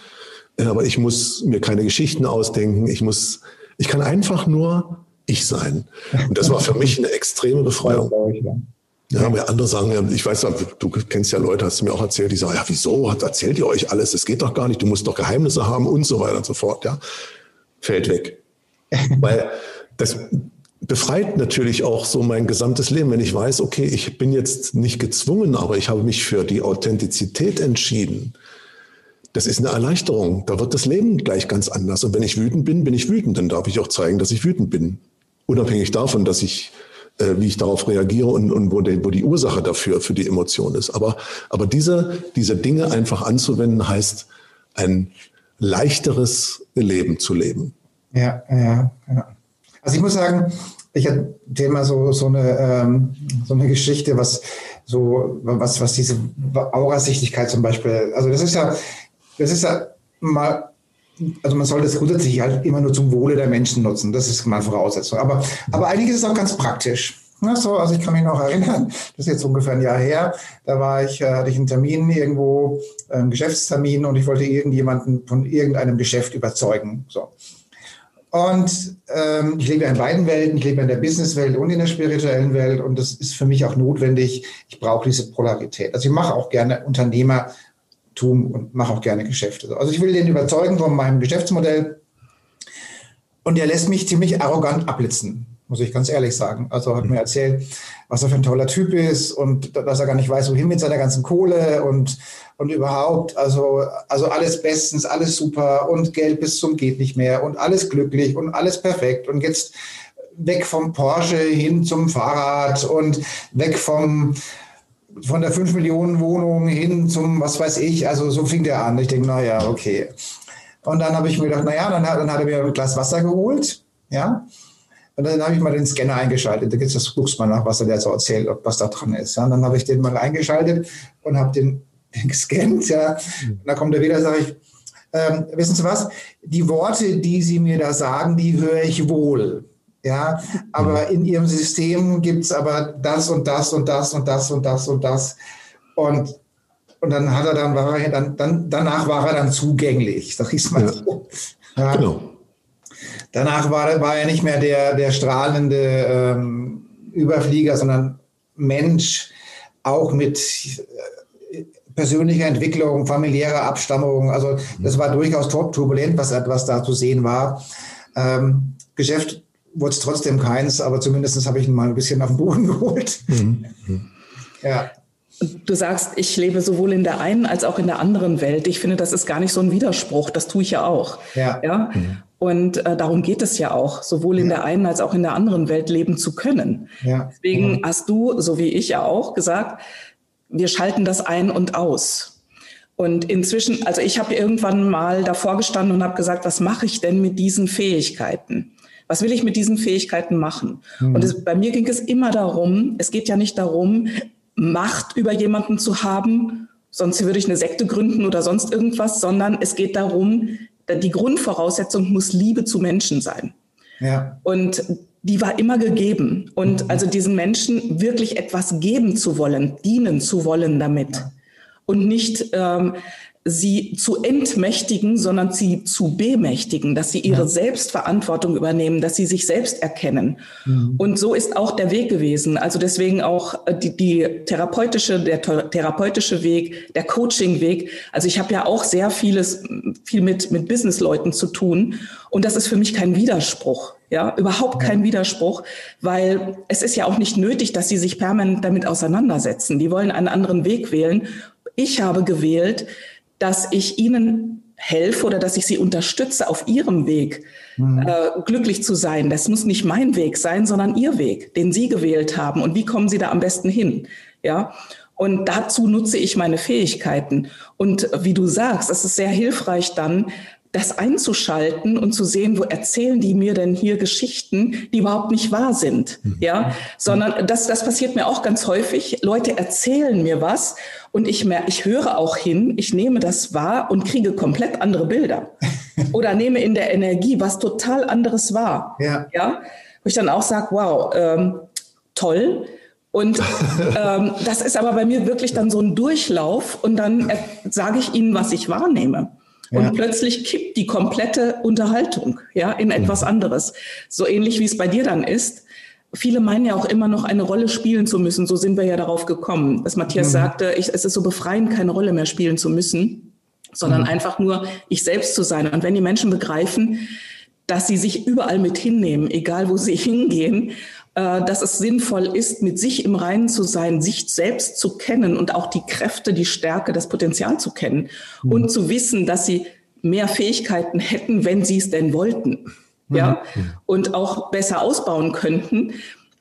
äh, aber ich muss mir keine Geschichten ausdenken. Ich muss, ich kann einfach nur ich sein. Und das war für mich eine extreme Befreiung. Ja, aber andere sagen, ich weiß, du kennst ja Leute, hast du mir auch erzählt, die sagen, ja, wieso erzählt ihr euch alles? Das geht doch gar nicht, du musst doch Geheimnisse haben und so weiter und so fort. Ja, fällt weg. Weil das befreit natürlich auch so mein gesamtes Leben, wenn ich weiß, okay, ich bin jetzt nicht gezwungen, aber ich habe mich für die Authentizität entschieden. Das ist eine Erleichterung. Da wird das Leben gleich ganz anders. Und wenn ich wütend bin, bin ich wütend. Dann darf ich auch zeigen, dass ich wütend bin unabhängig davon, dass ich äh, wie ich darauf reagiere und, und wo, die, wo die Ursache dafür, für die Emotion ist. Aber, aber diese, diese Dinge einfach anzuwenden, heißt ein leichteres Leben zu leben. Ja, ja, ja. Also ich muss sagen, ich hatte mal so, so, eine, ähm, so eine Geschichte, was so, was, was diese Aurasichtigkeit zum Beispiel, also das ist ja, das ist ja mal, also man sollte es grundsätzlich halt immer nur zum Wohle der Menschen nutzen. Das ist mal Voraussetzung. Aber, aber einiges ist auch ganz praktisch. So, also ich kann mich noch erinnern, das ist jetzt ungefähr ein Jahr her, da war ich, äh, hatte ich einen Termin irgendwo, einen Geschäftstermin und ich wollte irgendjemanden von irgendeinem Geschäft überzeugen. So. Und ähm, ich lebe in beiden Welten, ich lebe in der Businesswelt und in der spirituellen Welt und das ist für mich auch notwendig. Ich brauche diese Polarität. Also ich mache auch gerne Unternehmertum und mache auch gerne Geschäfte. Also ich will den überzeugen von meinem Geschäftsmodell und er lässt mich ziemlich arrogant abblitzen muss ich ganz ehrlich sagen. Also hat mir erzählt, was er für ein toller Typ ist und dass er gar nicht weiß, wohin mit seiner ganzen Kohle und, und überhaupt. Also, also alles bestens, alles super und Geld bis zum geht nicht mehr und alles glücklich und alles perfekt und jetzt weg vom Porsche hin zum Fahrrad und weg vom von der 5 Millionen Wohnung hin zum, was weiß ich, also so fing der an. Ich denke, naja, okay. Und dann habe ich mir gedacht, naja, dann hat, dann hat er mir ein Glas Wasser geholt, ja, und dann habe ich mal den Scanner eingeschaltet. Da gibt's das, guckst mal nach, was er da so erzählt, ob was da dran ist. Ja, und dann habe ich den mal eingeschaltet und habe den, den gescannt. Ja. Und dann kommt er wieder, sage ich, ähm, wissen Sie was? Die Worte, die Sie mir da sagen, die höre ich wohl. Ja, aber in Ihrem System gibt's aber das und das und das und das und das und das. Und, und dann hat er dann, war er, dann, dann, danach war er dann zugänglich, sag ich mal ja. so. Ja. Genau. Danach war, war er nicht mehr der, der strahlende ähm, Überflieger, sondern Mensch, auch mit äh, persönlicher Entwicklung, familiärer Abstammung. Also das war durchaus top turbulent, was, was da zu sehen war. Ähm, Geschäft wurde es trotzdem keins, aber zumindest habe ich ihn mal ein bisschen auf den Boden geholt. Mhm. Ja. Du sagst, ich lebe sowohl in der einen als auch in der anderen Welt. Ich finde, das ist gar nicht so ein Widerspruch. Das tue ich ja auch. Ja. ja? Mhm. Und äh, darum geht es ja auch, sowohl in ja. der einen als auch in der anderen Welt leben zu können. Ja. Deswegen ja. hast du, so wie ich ja auch, gesagt, wir schalten das ein und aus. Und inzwischen, also ich habe irgendwann mal davor gestanden und habe gesagt, was mache ich denn mit diesen Fähigkeiten? Was will ich mit diesen Fähigkeiten machen? Mhm. Und es, bei mir ging es immer darum, es geht ja nicht darum, Macht über jemanden zu haben, sonst würde ich eine Sekte gründen oder sonst irgendwas, sondern es geht darum, die Grundvoraussetzung muss Liebe zu Menschen sein. Ja. Und die war immer gegeben. Und mhm. also diesen Menschen wirklich etwas geben zu wollen, dienen zu wollen damit. Und nicht ähm, sie zu entmächtigen, sondern sie zu bemächtigen, dass sie ihre ja. Selbstverantwortung übernehmen, dass sie sich selbst erkennen. Mhm. Und so ist auch der Weg gewesen. Also deswegen auch äh, die, die therapeutische, der therapeutische Weg, der Coaching-Weg. Also ich habe ja auch sehr vieles, viel mit, mit Businessleuten zu tun. Und das ist für mich kein Widerspruch. Ja, überhaupt kein ja. Widerspruch, weil es ist ja auch nicht nötig, dass sie sich permanent damit auseinandersetzen. Die wollen einen anderen Weg wählen. Ich habe gewählt, dass ich ihnen helfe oder dass ich sie unterstütze auf ihrem Weg, mhm. äh, glücklich zu sein. Das muss nicht mein Weg sein, sondern ihr Weg, den sie gewählt haben. Und wie kommen sie da am besten hin? Ja. Und dazu nutze ich meine Fähigkeiten. Und wie du sagst, es ist sehr hilfreich dann, das einzuschalten und zu sehen, wo erzählen die mir denn hier Geschichten, die überhaupt nicht wahr sind, mhm. ja, sondern das, das passiert mir auch ganz häufig. Leute erzählen mir was und ich mer ich höre auch hin, ich nehme das wahr und kriege komplett andere Bilder oder nehme in der Energie was total anderes wahr, ja, ja wo ich dann auch sage, wow, ähm, toll. Und ähm, das ist aber bei mir wirklich dann so ein Durchlauf und dann sage ich Ihnen, was ich wahrnehme. Und ja. plötzlich kippt die komplette Unterhaltung ja, in etwas mhm. anderes. So ähnlich wie es bei dir dann ist. Viele meinen ja auch immer noch eine Rolle spielen zu müssen. So sind wir ja darauf gekommen, dass Matthias mhm. sagte, ich, es ist so befreiend, keine Rolle mehr spielen zu müssen, sondern mhm. einfach nur ich selbst zu sein. Und wenn die Menschen begreifen, dass sie sich überall mit hinnehmen, egal wo sie hingehen dass es sinnvoll ist, mit sich im Reinen zu sein, sich selbst zu kennen und auch die Kräfte, die Stärke, das Potenzial zu kennen mhm. und zu wissen, dass sie mehr Fähigkeiten hätten, wenn sie es denn wollten. Mhm. Ja, und auch besser ausbauen könnten.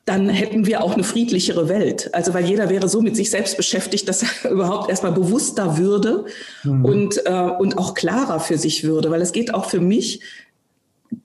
dann hätten wir auch eine friedlichere Welt. Also weil jeder wäre so mit sich selbst beschäftigt, dass er überhaupt erstmal bewusster würde mhm. und, äh, und auch klarer für sich würde. Weil es geht auch für mich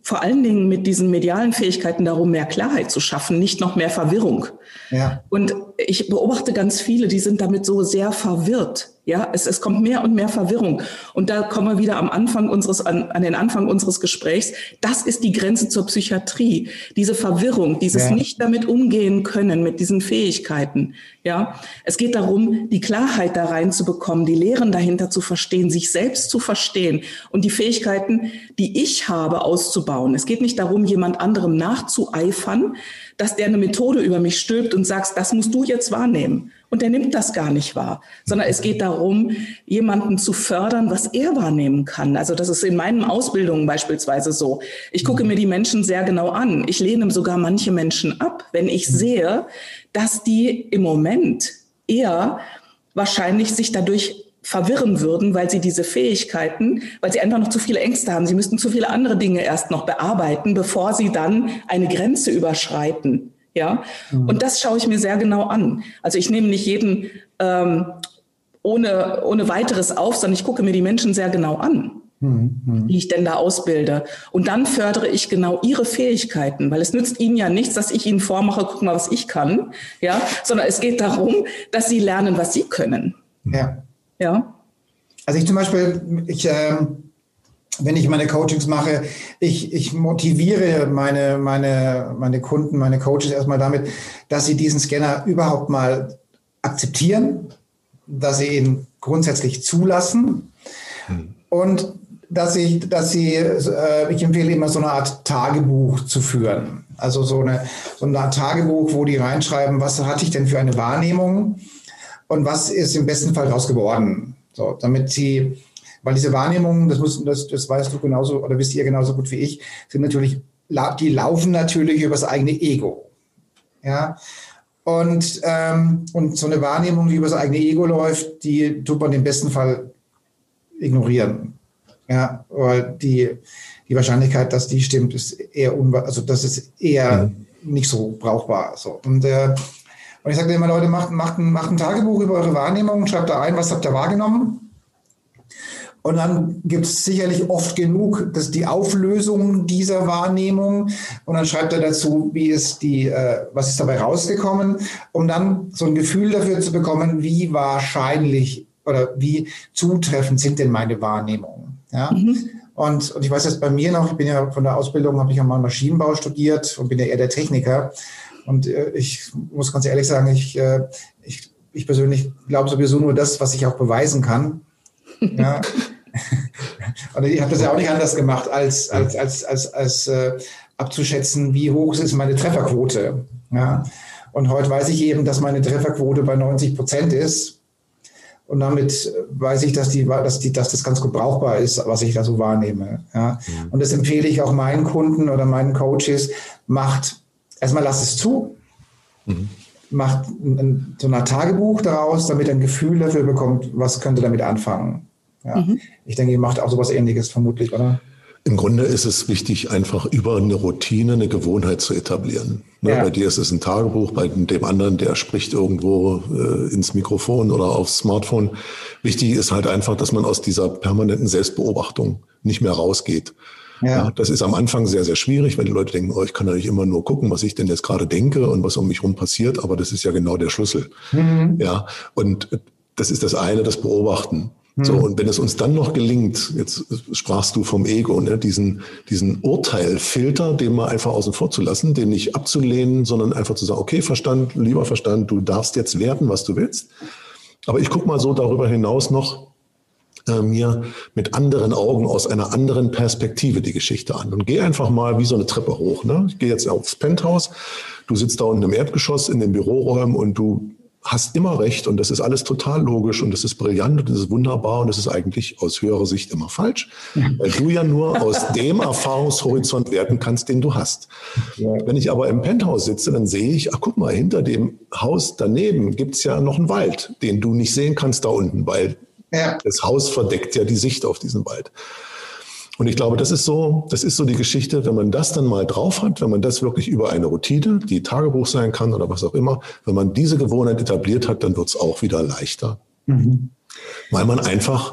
vor allen Dingen mit diesen medialen Fähigkeiten darum, mehr Klarheit zu schaffen, nicht noch mehr Verwirrung. Ja. Und ich beobachte ganz viele, die sind damit so sehr verwirrt. Ja, es, es kommt mehr und mehr Verwirrung. Und da kommen wir wieder am Anfang unseres, an, an den Anfang unseres Gesprächs. Das ist die Grenze zur Psychiatrie. Diese Verwirrung, dieses ja. nicht damit umgehen können, mit diesen Fähigkeiten. Ja, es geht darum, die Klarheit da reinzubekommen, die Lehren dahinter zu verstehen, sich selbst zu verstehen und die Fähigkeiten, die ich habe, auszubauen. Es geht nicht darum, jemand anderem nachzueifern, dass der eine Methode über mich stülpt und sagt, das musst du jetzt wahrnehmen. Und der nimmt das gar nicht wahr, sondern es geht darum, jemanden zu fördern, was er wahrnehmen kann. Also das ist in meinen Ausbildungen beispielsweise so. Ich gucke mir die Menschen sehr genau an. Ich lehne sogar manche Menschen ab, wenn ich sehe, dass die im Moment eher wahrscheinlich sich dadurch verwirren würden, weil sie diese Fähigkeiten, weil sie einfach noch zu viele Ängste haben. Sie müssten zu viele andere Dinge erst noch bearbeiten, bevor sie dann eine Grenze überschreiten. Ja, mhm. und das schaue ich mir sehr genau an. Also ich nehme nicht jeden ähm, ohne, ohne weiteres auf, sondern ich gucke mir die Menschen sehr genau an, mhm. mhm. wie ich denn da ausbilde. Und dann fördere ich genau ihre Fähigkeiten, weil es nützt ihnen ja nichts, dass ich ihnen vormache, guck mal, was ich kann, ja, sondern es geht darum, dass sie lernen, was sie können. Ja. Ja. Also ich zum Beispiel, ich, äh, wenn ich meine Coachings mache, ich, ich motiviere meine, meine, meine Kunden, meine Coaches erstmal damit, dass sie diesen Scanner überhaupt mal akzeptieren, dass sie ihn grundsätzlich zulassen hm. und dass ich, dass sie, äh, ich empfehle immer so eine Art Tagebuch zu führen. Also so eine, so eine Art Tagebuch, wo die reinschreiben, was hatte ich denn für eine Wahrnehmung? Und was ist im besten Fall daraus geworden. So, damit sie, weil diese Wahrnehmungen, das, muss, das, das weißt du genauso oder wisst ihr genauso gut wie ich, sind natürlich, die laufen natürlich über das eigene Ego. Ja. Und, ähm, und so eine Wahrnehmung, die über das eigene Ego läuft, die tut man im besten Fall ignorieren. Ja, weil die, die Wahrscheinlichkeit, dass die stimmt, ist eher unwahr, also das ist eher mhm. nicht so brauchbar. So. Und äh, und ich sage immer, Leute, macht, macht, ein, macht ein Tagebuch über eure Wahrnehmung, schreibt da ein, was habt ihr wahrgenommen. Und dann gibt es sicherlich oft genug, dass die Auflösung dieser Wahrnehmung und dann schreibt er dazu, wie ist die, äh, was ist dabei rausgekommen, um dann so ein Gefühl dafür zu bekommen, wie wahrscheinlich oder wie zutreffend sind denn meine Wahrnehmungen. Ja? Mhm. Und, und ich weiß jetzt bei mir noch, ich bin ja von der Ausbildung, habe ich ja mal Maschinenbau studiert und bin ja eher der Techniker. Und äh, ich muss ganz ehrlich sagen, ich, äh, ich, ich persönlich glaube sowieso nur das, was ich auch beweisen kann. Ja. Und ich habe das ja auch nicht anders gemacht, als, als, als, als, als äh, abzuschätzen, wie hoch ist meine Trefferquote. Ja. Und heute weiß ich eben, dass meine Trefferquote bei 90 Prozent ist. Und damit weiß ich, dass, die, dass, die, dass das ganz gut brauchbar ist, was ich da so wahrnehme. Ja. Mhm. Und das empfehle ich auch meinen Kunden oder meinen Coaches, macht erstmal lasst es zu, mhm. macht ein, so ein Tagebuch daraus, damit er ein Gefühl dafür bekommt, was könnte damit anfangen. Ja. Mhm. Ich denke, ihr macht auch sowas ähnliches vermutlich, oder? Im Grunde ist es wichtig, einfach über eine Routine eine Gewohnheit zu etablieren. Ne, ja. Bei dir ist es ein Tagebuch, bei dem anderen, der spricht irgendwo äh, ins Mikrofon oder aufs Smartphone. Wichtig ist halt einfach, dass man aus dieser permanenten Selbstbeobachtung nicht mehr rausgeht. Ja. ja. das ist am Anfang sehr, sehr schwierig, weil die Leute denken, oh, ich kann natürlich immer nur gucken, was ich denn jetzt gerade denke und was um mich herum passiert, aber das ist ja genau der Schlüssel. Mhm. Ja, und das ist das eine, das Beobachten. Mhm. So, und wenn es uns dann noch gelingt, jetzt sprachst du vom Ego, ne, diesen, diesen Urteilfilter, den mal einfach außen vor zu lassen, den nicht abzulehnen, sondern einfach zu sagen, okay, Verstand, lieber Verstand, du darfst jetzt werden, was du willst. Aber ich guck mal so darüber hinaus noch, äh, mir mit anderen Augen aus einer anderen Perspektive die Geschichte an und geh einfach mal wie so eine Treppe hoch. Ne? Ich gehe jetzt aufs Penthouse, du sitzt da unten im Erdgeschoss in den Büroräumen und du hast immer recht und das ist alles total logisch und das ist brillant und das ist wunderbar und das ist eigentlich aus höherer Sicht immer falsch, weil du ja nur aus dem Erfahrungshorizont werten kannst, den du hast. Wenn ich aber im Penthouse sitze, dann sehe ich, ach guck mal, hinter dem Haus daneben gibt's ja noch einen Wald, den du nicht sehen kannst da unten, weil ja. Das Haus verdeckt ja die Sicht auf diesen Wald. Und ich glaube, das ist so, das ist so die Geschichte, wenn man das dann mal drauf hat, wenn man das wirklich über eine Routine, die Tagebuch sein kann oder was auch immer, wenn man diese Gewohnheit etabliert hat, dann wird es auch wieder leichter. Mhm. Weil man einfach,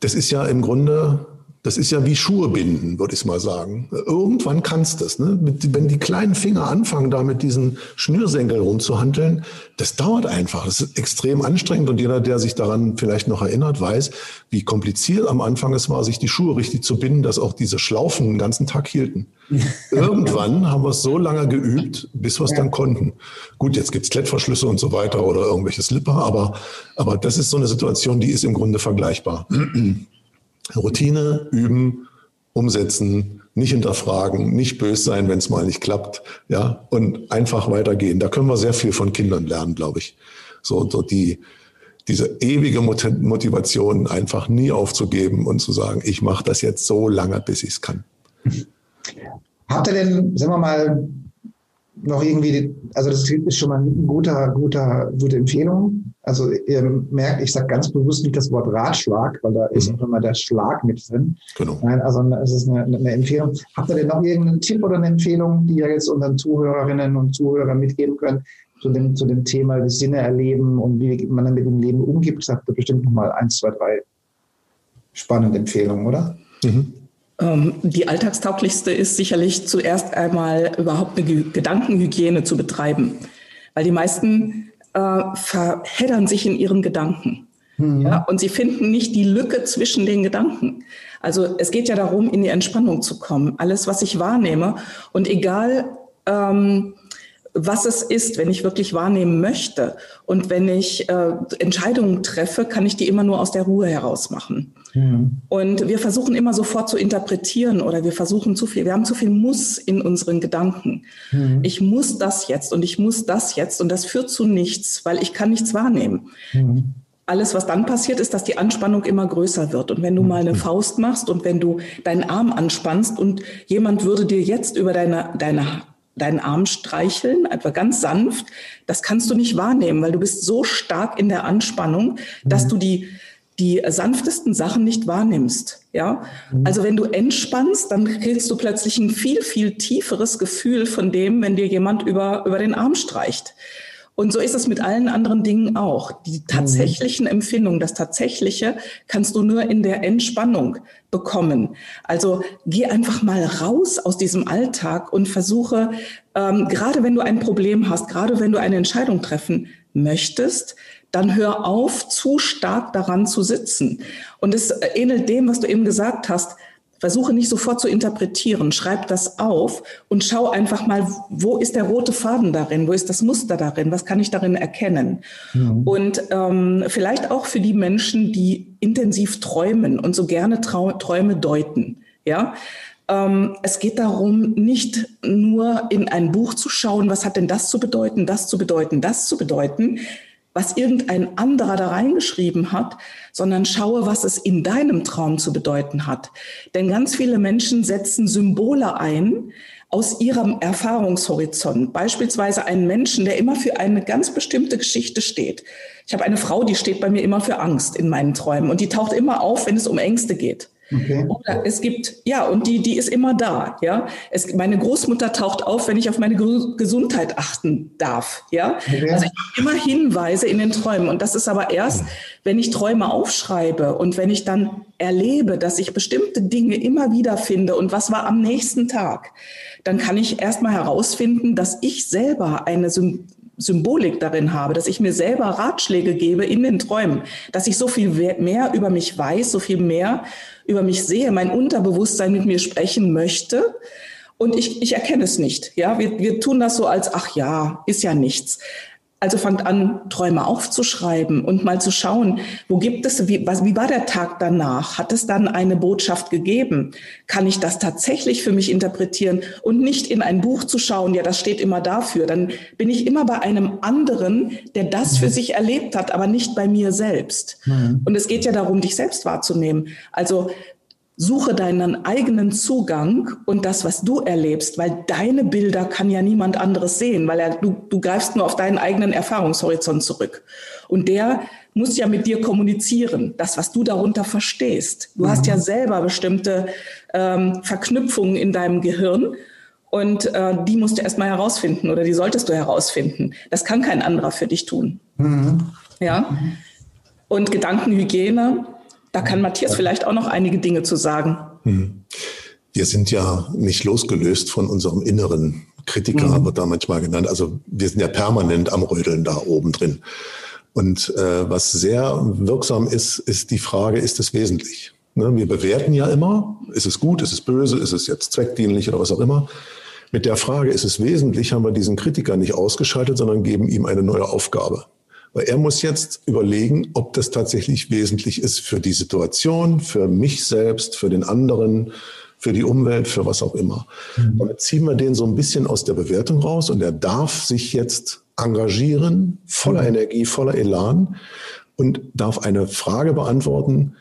das ist ja im Grunde das ist ja wie Schuhe binden, würde ich mal sagen. Irgendwann kannst du es. Ne? Wenn die kleinen Finger anfangen, da mit diesen Schnürsenkeln rumzuhandeln, das dauert einfach. Das ist extrem anstrengend und jeder, der sich daran vielleicht noch erinnert, weiß, wie kompliziert am Anfang es war, sich die Schuhe richtig zu binden, dass auch diese Schlaufen den ganzen Tag hielten. Irgendwann haben wir es so lange geübt, bis wir es dann konnten. Gut, jetzt gibt's Klettverschlüsse und so weiter oder irgendwelche Slipper, aber, aber das ist so eine Situation, die ist im Grunde vergleichbar. Routine üben, umsetzen, nicht hinterfragen, nicht böse sein, wenn es mal nicht klappt, ja, und einfach weitergehen. Da können wir sehr viel von Kindern lernen, glaube ich. So, so die, diese ewige Motivation einfach nie aufzugeben und zu sagen, ich mache das jetzt so lange, bis ich es kann. Habt ihr denn, sagen wir mal, noch irgendwie, also das ist schon mal ein guter, guter, gute Empfehlung. Also ihr merkt, ich sage ganz bewusst nicht das Wort Ratschlag, weil da ist mhm. auch immer der Schlag mit drin. Genau. Nein, also es ist eine, eine Empfehlung. Habt ihr denn noch irgendeinen Tipp oder eine Empfehlung, die ihr jetzt unseren Zuhörerinnen und Zuhörern mitgeben könnt zu dem, zu dem Thema die Sinne erleben und wie man dann mit dem Leben umgibt? Habt ihr bestimmt noch mal eins, zwei, drei spannende Empfehlungen, oder? Mhm. Ähm, die alltagstauglichste ist sicherlich zuerst einmal überhaupt eine Gedankenhygiene zu betreiben, weil die meisten äh, verheddern sich in ihren Gedanken. Mhm. Ja, und sie finden nicht die Lücke zwischen den Gedanken. Also es geht ja darum, in die Entspannung zu kommen. Alles, was ich wahrnehme und egal, ähm, was es ist, wenn ich wirklich wahrnehmen möchte und wenn ich äh, Entscheidungen treffe, kann ich die immer nur aus der Ruhe heraus machen. Mhm. Und wir versuchen immer sofort zu interpretieren oder wir versuchen zu viel, wir haben zu viel Muss in unseren Gedanken. Mhm. Ich muss das jetzt und ich muss das jetzt und das führt zu nichts, weil ich kann nichts wahrnehmen. Mhm. Alles, was dann passiert, ist, dass die Anspannung immer größer wird. Und wenn du mal eine. Faust machst und wenn du deinen Arm anspannst und jemand würde dir jetzt über deine, deine deinen Arm streicheln, einfach ganz sanft, das kannst du nicht wahrnehmen, weil du bist so stark in der Anspannung, dass mhm. du die, die sanftesten Sachen nicht wahrnimmst. Ja, mhm. also wenn du entspannst, dann kriegst du plötzlich ein viel, viel tieferes Gefühl von dem, wenn dir jemand über, über den Arm streicht. Und so ist es mit allen anderen Dingen auch. Die mhm. tatsächlichen Empfindungen, das Tatsächliche kannst du nur in der Entspannung bekommen. Also geh einfach mal raus aus diesem Alltag und versuche, ähm, gerade wenn du ein Problem hast, gerade wenn du eine Entscheidung treffen möchtest, dann hör auf, zu stark daran zu sitzen. Und es ähnelt dem, was du eben gesagt hast. Versuche nicht sofort zu interpretieren, schreib das auf und schau einfach mal, wo ist der rote Faden darin, wo ist das Muster darin, was kann ich darin erkennen. Mhm. Und ähm, vielleicht auch für die Menschen, die intensiv träumen und so gerne Trau Träume deuten. Ja, ähm, es geht darum, nicht nur in ein Buch zu schauen, was hat denn das zu bedeuten, das zu bedeuten, das zu bedeuten, was irgendein anderer da reingeschrieben hat, sondern schaue, was es in deinem Traum zu bedeuten hat. Denn ganz viele Menschen setzen Symbole ein aus ihrem Erfahrungshorizont. Beispielsweise einen Menschen, der immer für eine ganz bestimmte Geschichte steht. Ich habe eine Frau, die steht bei mir immer für Angst in meinen Träumen und die taucht immer auf, wenn es um Ängste geht. Okay. Oder es gibt, ja, und die, die ist immer da, ja. Es, meine Großmutter taucht auf, wenn ich auf meine Gesundheit achten darf, ja. Okay. Also ich habe immer Hinweise in den Träumen. Und das ist aber erst, wenn ich Träume aufschreibe und wenn ich dann erlebe, dass ich bestimmte Dinge immer wieder finde und was war am nächsten Tag, dann kann ich erstmal herausfinden, dass ich selber eine Symbolik darin habe, dass ich mir selber Ratschläge gebe in den Träumen, dass ich so viel mehr über mich weiß, so viel mehr über mich sehe, mein Unterbewusstsein mit mir sprechen möchte. Und ich, ich erkenne es nicht. Ja, wir, wir tun das so als, ach ja, ist ja nichts. Also fangt an, Träume aufzuschreiben und mal zu schauen, wo gibt es, wie, was, wie war der Tag danach? Hat es dann eine Botschaft gegeben? Kann ich das tatsächlich für mich interpretieren und nicht in ein Buch zu schauen, ja, das steht immer dafür. Dann bin ich immer bei einem anderen, der das für mhm. sich erlebt hat, aber nicht bei mir selbst. Mhm. Und es geht ja darum, dich selbst wahrzunehmen. Also suche deinen eigenen Zugang und das, was du erlebst, weil deine Bilder kann ja niemand anderes sehen, weil er, du, du greifst nur auf deinen eigenen Erfahrungshorizont zurück. Und der muss ja mit dir kommunizieren, das, was du darunter verstehst. Du mhm. hast ja selber bestimmte ähm, Verknüpfungen in deinem Gehirn und äh, die musst du erstmal herausfinden oder die solltest du herausfinden. Das kann kein anderer für dich tun. Mhm. Ja. Und Gedankenhygiene, da kann Matthias vielleicht auch noch einige Dinge zu sagen. Mhm. Wir sind ja nicht losgelöst von unserem inneren Kritiker, mhm. wird da manchmal genannt. Also wir sind ja permanent am Rödeln da oben drin. Und äh, was sehr wirksam ist, ist die Frage, ist es wesentlich? Ne, wir bewerten ja immer, ist es gut, ist es böse, ist es jetzt zweckdienlich oder was auch immer. Mit der Frage, ist es wesentlich, haben wir diesen Kritiker nicht ausgeschaltet, sondern geben ihm eine neue Aufgabe. Weil er muss jetzt überlegen, ob das tatsächlich wesentlich ist für die Situation, für mich selbst, für den anderen, für die Umwelt, für was auch immer. Mhm. Damit ziehen wir den so ein bisschen aus der Bewertung raus und er darf sich jetzt engagieren, voller mhm. Energie, voller Elan und darf eine Frage beantworten,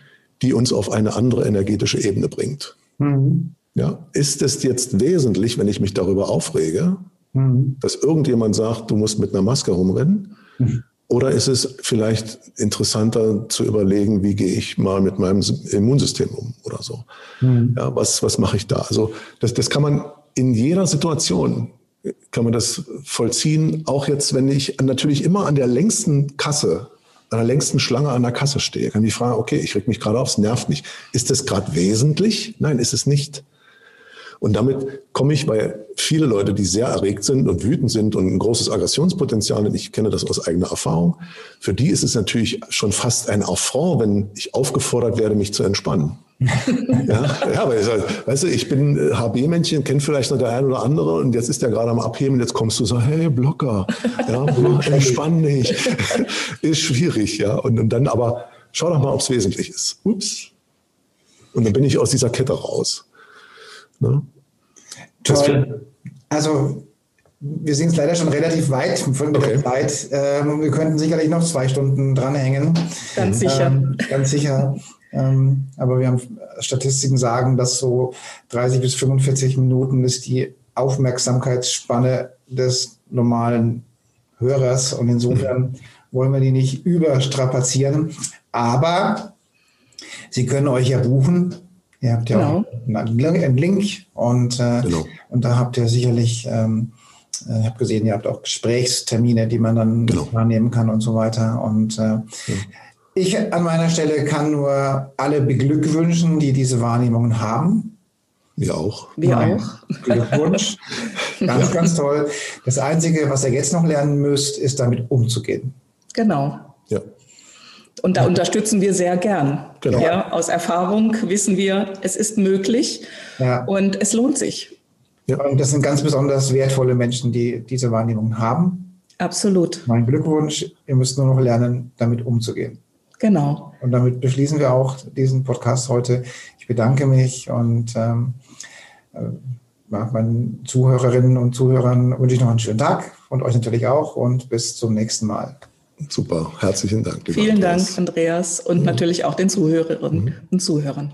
die uns auf eine andere energetische Ebene bringt. Mhm. Ja, ist es jetzt wesentlich, wenn ich mich darüber aufrege, mhm. dass irgendjemand sagt, du musst mit einer Maske rumrennen? Oder ist es vielleicht interessanter zu überlegen, wie gehe ich mal mit meinem Immunsystem um oder so? Mhm. Ja, was, was mache ich da? Also das, das kann man in jeder Situation kann man das vollziehen. Auch jetzt, wenn ich natürlich immer an der längsten Kasse, an der längsten Schlange an der Kasse stehe, kann ich fragen, okay, ich reg mich gerade auf, es nervt mich. Ist das gerade wesentlich? Nein, ist es nicht. Und damit komme ich bei viele Leute, die sehr erregt sind und wütend sind und ein großes Aggressionspotenzial, und ich kenne das aus eigener Erfahrung, für die ist es natürlich schon fast ein Affront, wenn ich aufgefordert werde, mich zu entspannen. ja, ja, aber weißt du, ich bin HB-Männchen, kennt vielleicht noch der eine oder andere und jetzt ist der gerade am Abheben jetzt kommst du so, hey Blocker, ja, entspann dich. ist schwierig, ja. Und, und dann aber, schau doch mal, ob es wesentlich ist. Ups. Und dann bin ich aus dieser Kette raus. Ne? Toll. Also wir sind leider schon relativ weit von okay. der Zeit. Ähm, wir könnten sicherlich noch zwei Stunden dranhängen. Ganz sicher. Ähm, ganz sicher. Ähm, aber wir haben Statistiken sagen, dass so 30 bis 45 Minuten ist die Aufmerksamkeitsspanne des normalen Hörers. Und insofern wollen wir die nicht überstrapazieren. Aber Sie können euch ja buchen Ihr habt ja genau. auch einen Link und, äh, genau. und da habt ihr sicherlich, ähm, äh, ich habe gesehen, ihr habt auch Gesprächstermine, die man dann genau. wahrnehmen kann und so weiter. Und äh, ja. ich an meiner Stelle kann nur alle beglückwünschen, die diese Wahrnehmungen haben. Wir auch. Wir Nein. auch. Glückwunsch. ganz, ganz toll. Das Einzige, was ihr jetzt noch lernen müsst, ist damit umzugehen. Genau. Ja. Und da unterstützen wir sehr gern. Genau. Ja, aus Erfahrung wissen wir, es ist möglich ja. und es lohnt sich. Ja. Und das sind ganz besonders wertvolle Menschen, die diese Wahrnehmung haben. Absolut. Mein Glückwunsch, ihr müsst nur noch lernen, damit umzugehen. Genau. Und damit beschließen wir auch diesen Podcast heute. Ich bedanke mich und ähm, äh, meinen Zuhörerinnen und Zuhörern wünsche ich noch einen schönen Tag und euch natürlich auch und bis zum nächsten Mal. Super, herzlichen Dank. Vielen Andreas. Dank, Andreas, und mhm. natürlich auch den Zuhörerinnen mhm. und Zuhörern.